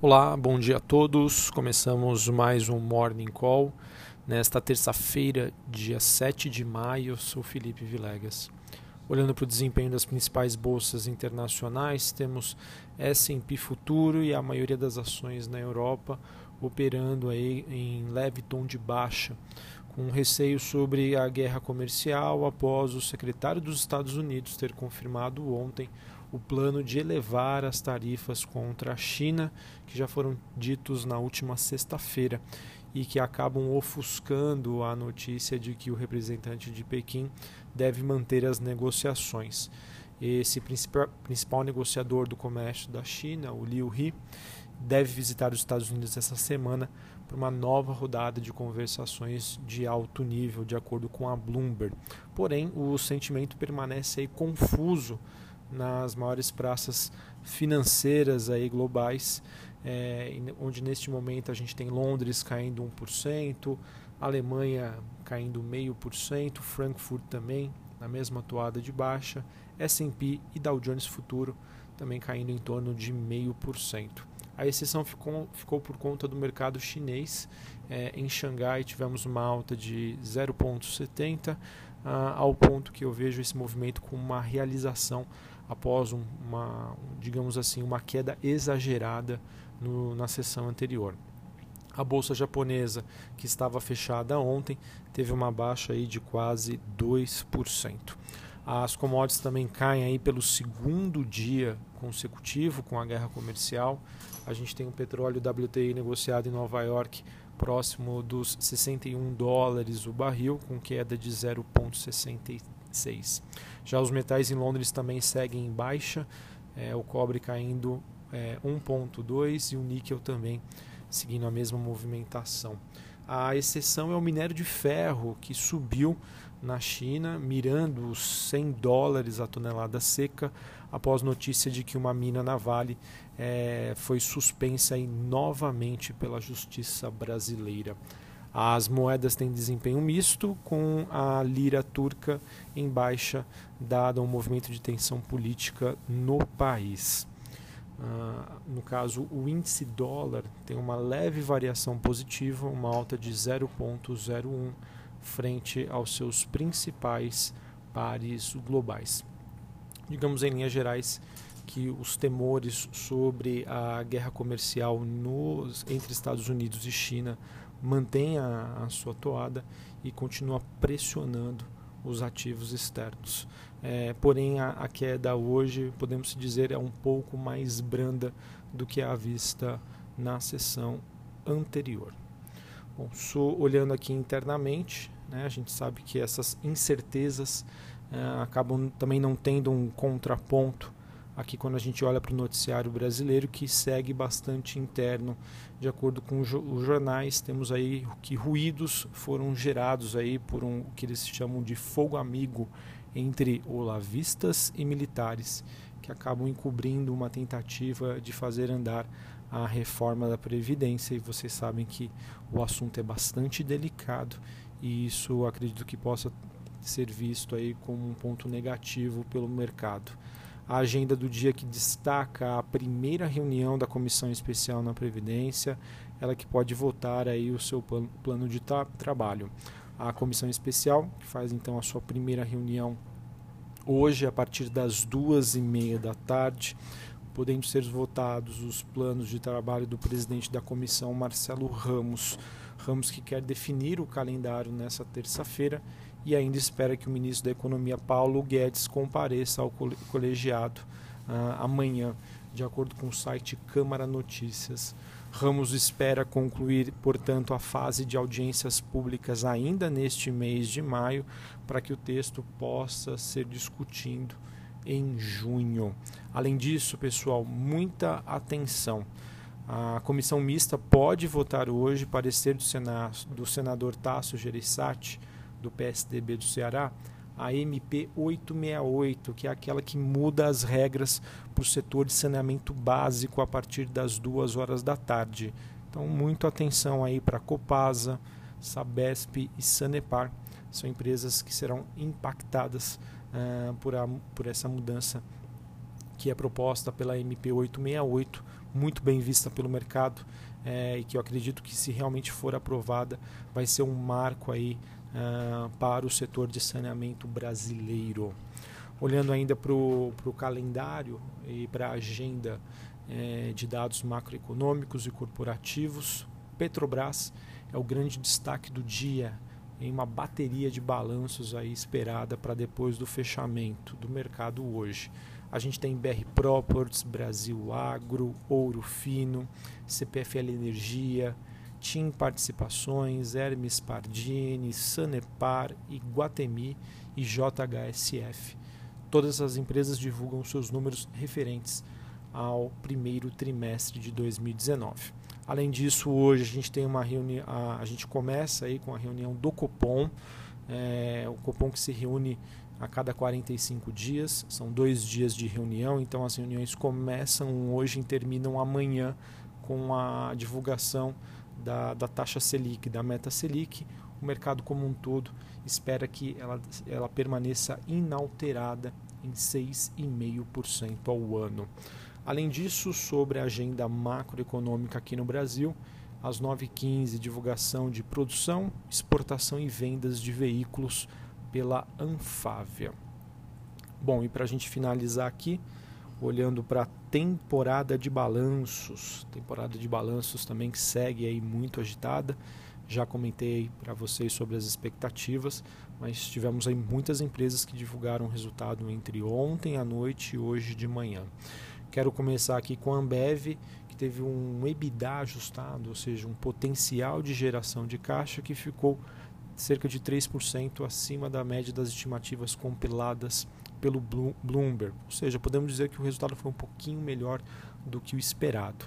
Olá, bom dia a todos. Começamos mais um Morning Call nesta terça-feira, dia 7 de maio. Eu sou Felipe Vilegas. Olhando para o desempenho das principais bolsas internacionais, temos S&P Futuro e a maioria das ações na Europa operando aí em leve tom de baixa, com receio sobre a guerra comercial após o secretário dos Estados Unidos ter confirmado ontem o plano de elevar as tarifas contra a China, que já foram ditos na última sexta-feira e que acabam ofuscando a notícia de que o representante de Pequim deve manter as negociações. Esse principal, negociador do comércio da China, o Liu He, deve visitar os Estados Unidos essa semana para uma nova rodada de conversações de alto nível, de acordo com a Bloomberg. Porém, o sentimento permanece confuso nas maiores praças financeiras aí globais, é, onde neste momento a gente tem Londres caindo 1%, Alemanha caindo 0,5%, Frankfurt também na mesma toada de baixa, S&P e Dow Jones Futuro também caindo em torno de 0,5%. A exceção ficou, ficou por conta do mercado chinês. É, em Xangai tivemos uma alta de 0,70, ah, ao ponto que eu vejo esse movimento como uma realização após um, uma, digamos assim, uma queda exagerada no, na sessão anterior. A bolsa japonesa, que estava fechada ontem, teve uma baixa aí de quase 2%. As commodities também caem aí pelo segundo dia consecutivo com a guerra comercial. A gente tem o petróleo WTI negociado em Nova York próximo dos 61 dólares o barril, com queda de 0,66. Já os metais em Londres também seguem em baixa, é, o cobre caindo é, 1,2 e o níquel também seguindo a mesma movimentação. A exceção é o minério de ferro, que subiu na China, mirando os 100 dólares a tonelada seca, após notícia de que uma mina na Vale é, foi suspensa novamente pela justiça brasileira. As moedas têm desempenho misto, com a lira turca em baixa, dado um movimento de tensão política no país. Uh, no caso, o índice dólar tem uma leve variação positiva, uma alta de 0,01 frente aos seus principais pares globais. Digamos em linhas gerais que os temores sobre a guerra comercial nos, entre Estados Unidos e China mantém a, sua toada e continua pressionando os ativos externos. É, porém, a, a, queda hoje, podemos dizer, é um pouco mais branda do que a vista na sessão anterior. Bom, olhando aqui internamente, né, a gente sabe que essas incertezas é, acabam também não tendo um contraponto aqui quando a gente olha para o noticiário brasileiro que segue bastante interno. De acordo com os jornais temos aí que ruídos foram gerados aí por um que eles chamam de fogo amigo entre olavistas e militares que acabam encobrindo uma tentativa de fazer andar a reforma da previdência. E vocês sabem que o assunto é bastante delicado e isso acredito que possa ser visto aí como um ponto negativo pelo mercado a agenda do dia que destaca a primeira reunião da Comissão Especial na Previdência, ela que pode votar aí o seu plano de tra trabalho. A Comissão Especial, que faz então a sua primeira reunião hoje, a partir das duas e meia da tarde, podendo ser votados os planos de trabalho do presidente da comissão, Marcelo Ramos. Ramos que quer definir o calendário nessa terça-feira e ainda espera que o ministro da Economia, Paulo Guedes, compareça ao colegiado uh, amanhã, de acordo com o site Câmara Notícias. Ramos espera concluir, portanto, a fase de audiências públicas ainda neste mês de maio, para que o texto possa ser discutido em junho. Além disso, pessoal, muita atenção. A comissão mista pode votar hoje parecer do, Senado, do senador Tasso Gereissati do PSDB do Ceará, a MP 868, que é aquela que muda as regras para o setor de saneamento básico a partir das duas horas da tarde. Então, muito atenção aí para Copasa, Sabesp e Sanepar. São empresas que serão impactadas uh, por, a, por essa mudança que é proposta pela MP 868, muito bem vista pelo mercado é, e que eu acredito que se realmente for aprovada vai ser um marco aí uh, para o setor de saneamento brasileiro. Olhando ainda para o calendário e para a agenda é, de dados macroeconômicos e corporativos, Petrobras é o grande destaque do dia em uma bateria de balanços aí esperada para depois do fechamento do mercado hoje. A gente tem BR Properties, Brasil Agro, Ouro Fino, CPFL Energia, TIM Participações, Hermes Pardini, Sanepar, Iguatemi e JHSF. Todas as empresas divulgam seus números referentes ao primeiro trimestre de 2019. Além disso, hoje a gente tem uma reunião, a, a gente começa aí com a reunião do Copom, é, o Copom que se reúne a cada 45 dias, são dois dias de reunião, então as reuniões começam hoje e terminam amanhã com a divulgação da, da taxa Selic, da meta Selic. O mercado como um todo espera que ela, ela permaneça inalterada em 6,5% ao ano. Além disso, sobre a agenda macroeconômica aqui no Brasil, às 9h15, divulgação de produção, exportação e vendas de veículos pela Anfávia. Bom, e para a gente finalizar aqui, olhando para a temporada de balanços, temporada de balanços também que segue aí muito agitada. Já comentei para vocês sobre as expectativas, mas tivemos aí muitas empresas que divulgaram resultado entre ontem à noite e hoje de manhã. Quero começar aqui com a Ambev, que teve um EBITDA ajustado, ou seja, um potencial de geração de caixa que ficou cerca de 3% acima da média das estimativas compiladas pelo Bloomberg. Ou seja, podemos dizer que o resultado foi um pouquinho melhor do que o esperado.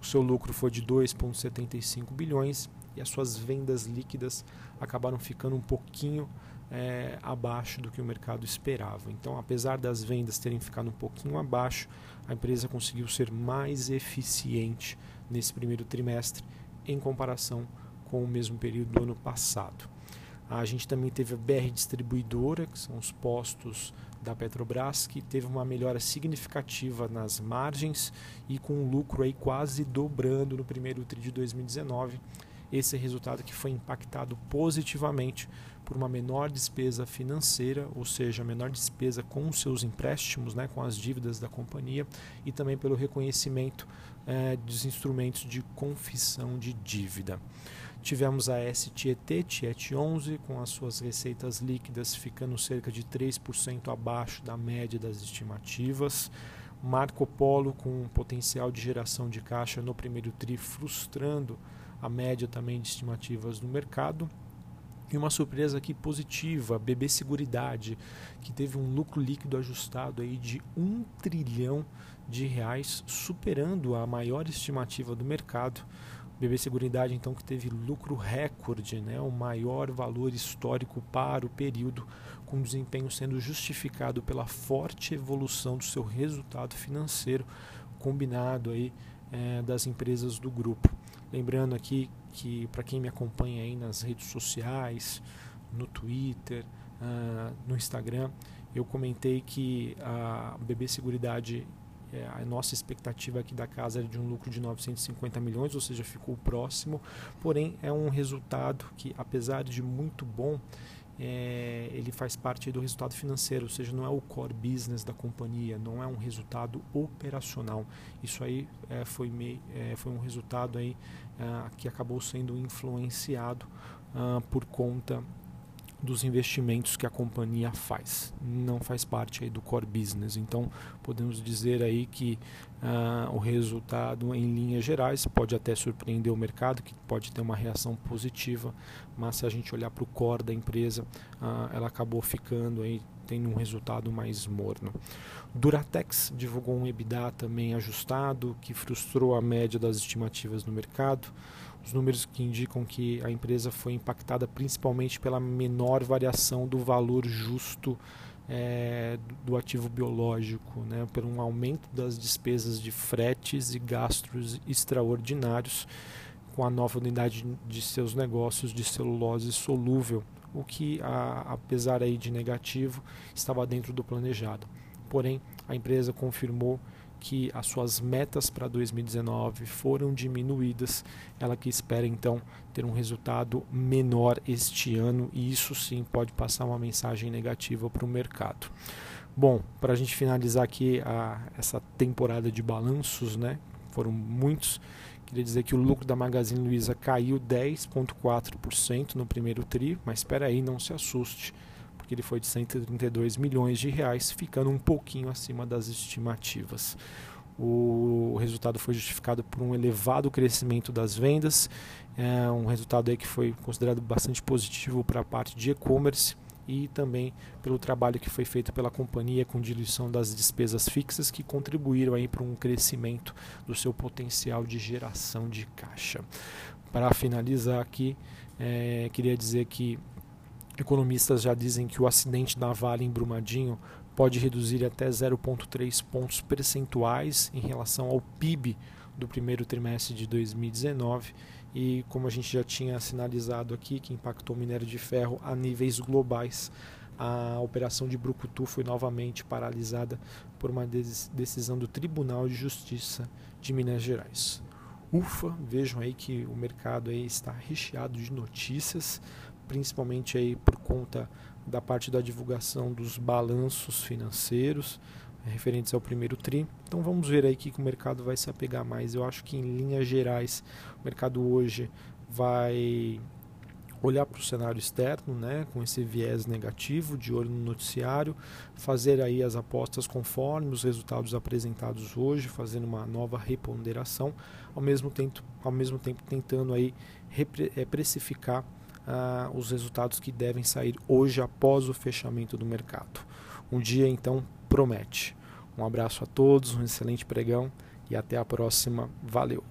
O seu lucro foi de 2,75 bilhões e as suas vendas líquidas acabaram ficando um pouquinho é, abaixo do que o mercado esperava. Então, apesar das vendas terem ficado um pouquinho abaixo, a empresa conseguiu ser mais eficiente nesse primeiro trimestre em comparação com o mesmo período do ano passado. A gente também teve a BR Distribuidora, que são os postos da Petrobras, que teve uma melhora significativa nas margens e com o lucro aí quase dobrando no primeiro TRI de 2019. Esse resultado que foi impactado positivamente por uma menor despesa financeira, ou seja, menor despesa com os seus empréstimos, né, com as dívidas da companhia, e também pelo reconhecimento eh, dos instrumentos de confissão de dívida. Tivemos a STET, TIET 11, com as suas receitas líquidas ficando cerca de 3% abaixo da média das estimativas. Marco Polo com um potencial de geração de caixa no primeiro TRI, frustrando a média também de estimativas do mercado. E uma surpresa aqui positiva, BB Seguridade, que teve um lucro líquido ajustado aí de 1 trilhão de reais, superando a maior estimativa do mercado. BB Seguridade, então, que teve lucro recorde, né, o maior valor histórico para o período, com desempenho sendo justificado pela forte evolução do seu resultado financeiro, combinado aí é, das empresas do grupo. Lembrando aqui que, para quem me acompanha aí nas redes sociais, no Twitter, uh, no Instagram, eu comentei que a BB Seguridade é, a nossa expectativa aqui da casa era de um lucro de 950 milhões, ou seja, ficou próximo. Porém, é um resultado que, apesar de muito bom, é, ele faz parte do resultado financeiro, ou seja, não é o core business da companhia, não é um resultado operacional. Isso aí é, foi, mei, é, foi um resultado aí, é, que acabou sendo influenciado ah, por conta dos investimentos que a companhia faz. Não faz parte aí do core business. Então, podemos dizer aí que uh, o resultado, em linhas gerais, pode até surpreender o mercado, que pode ter uma reação positiva, mas se a gente olhar para o core da empresa, uh, ela acabou ficando aí tendo um resultado mais morno. Duratex divulgou um EBITDA também ajustado, que frustrou a média das estimativas no mercado os números que indicam que a empresa foi impactada principalmente pela menor variação do valor justo é, do ativo biológico, né, por um aumento das despesas de fretes e gastos extraordinários com a nova unidade de seus negócios de celulose solúvel, o que, a, apesar aí de negativo, estava dentro do planejado. porém a empresa confirmou que as suas metas para 2019 foram diminuídas, ela que espera então ter um resultado menor este ano e isso sim pode passar uma mensagem negativa para o mercado. Bom, para a gente finalizar aqui a, essa temporada de balanços, né? Foram muitos. Queria dizer que o lucro da Magazine Luiza caiu 10,4% no primeiro tri, mas espera aí, não se assuste porque ele foi de 132 milhões de reais, ficando um pouquinho acima das estimativas. O resultado foi justificado por um elevado crescimento das vendas, é um resultado aí que foi considerado bastante positivo para a parte de e-commerce e também pelo trabalho que foi feito pela companhia com diluição das despesas fixas que contribuíram aí para um crescimento do seu potencial de geração de caixa. Para finalizar aqui, é, queria dizer que Economistas já dizem que o acidente da Vale em Brumadinho pode reduzir até 0,3 pontos percentuais em relação ao PIB do primeiro trimestre de 2019 e como a gente já tinha sinalizado aqui que impactou o minério de ferro a níveis globais a operação de Brucutu foi novamente paralisada por uma decisão do Tribunal de Justiça de Minas Gerais. Ufa, vejam aí que o mercado aí está recheado de notícias principalmente aí por conta da parte da divulgação dos balanços financeiros eh, referentes ao primeiro tri. Então vamos ver aí que o mercado vai se apegar mais. Eu acho que em linhas gerais o mercado hoje vai olhar para o cenário externo, né, com esse viés negativo, de olho no noticiário, fazer aí as apostas conforme os resultados apresentados hoje, fazendo uma nova reponderação, ao mesmo tempo, ao mesmo tempo tentando aí eh, precificar ah, os resultados que devem sair hoje após o fechamento do mercado. Um dia então promete. Um abraço a todos, um excelente pregão e até a próxima. Valeu!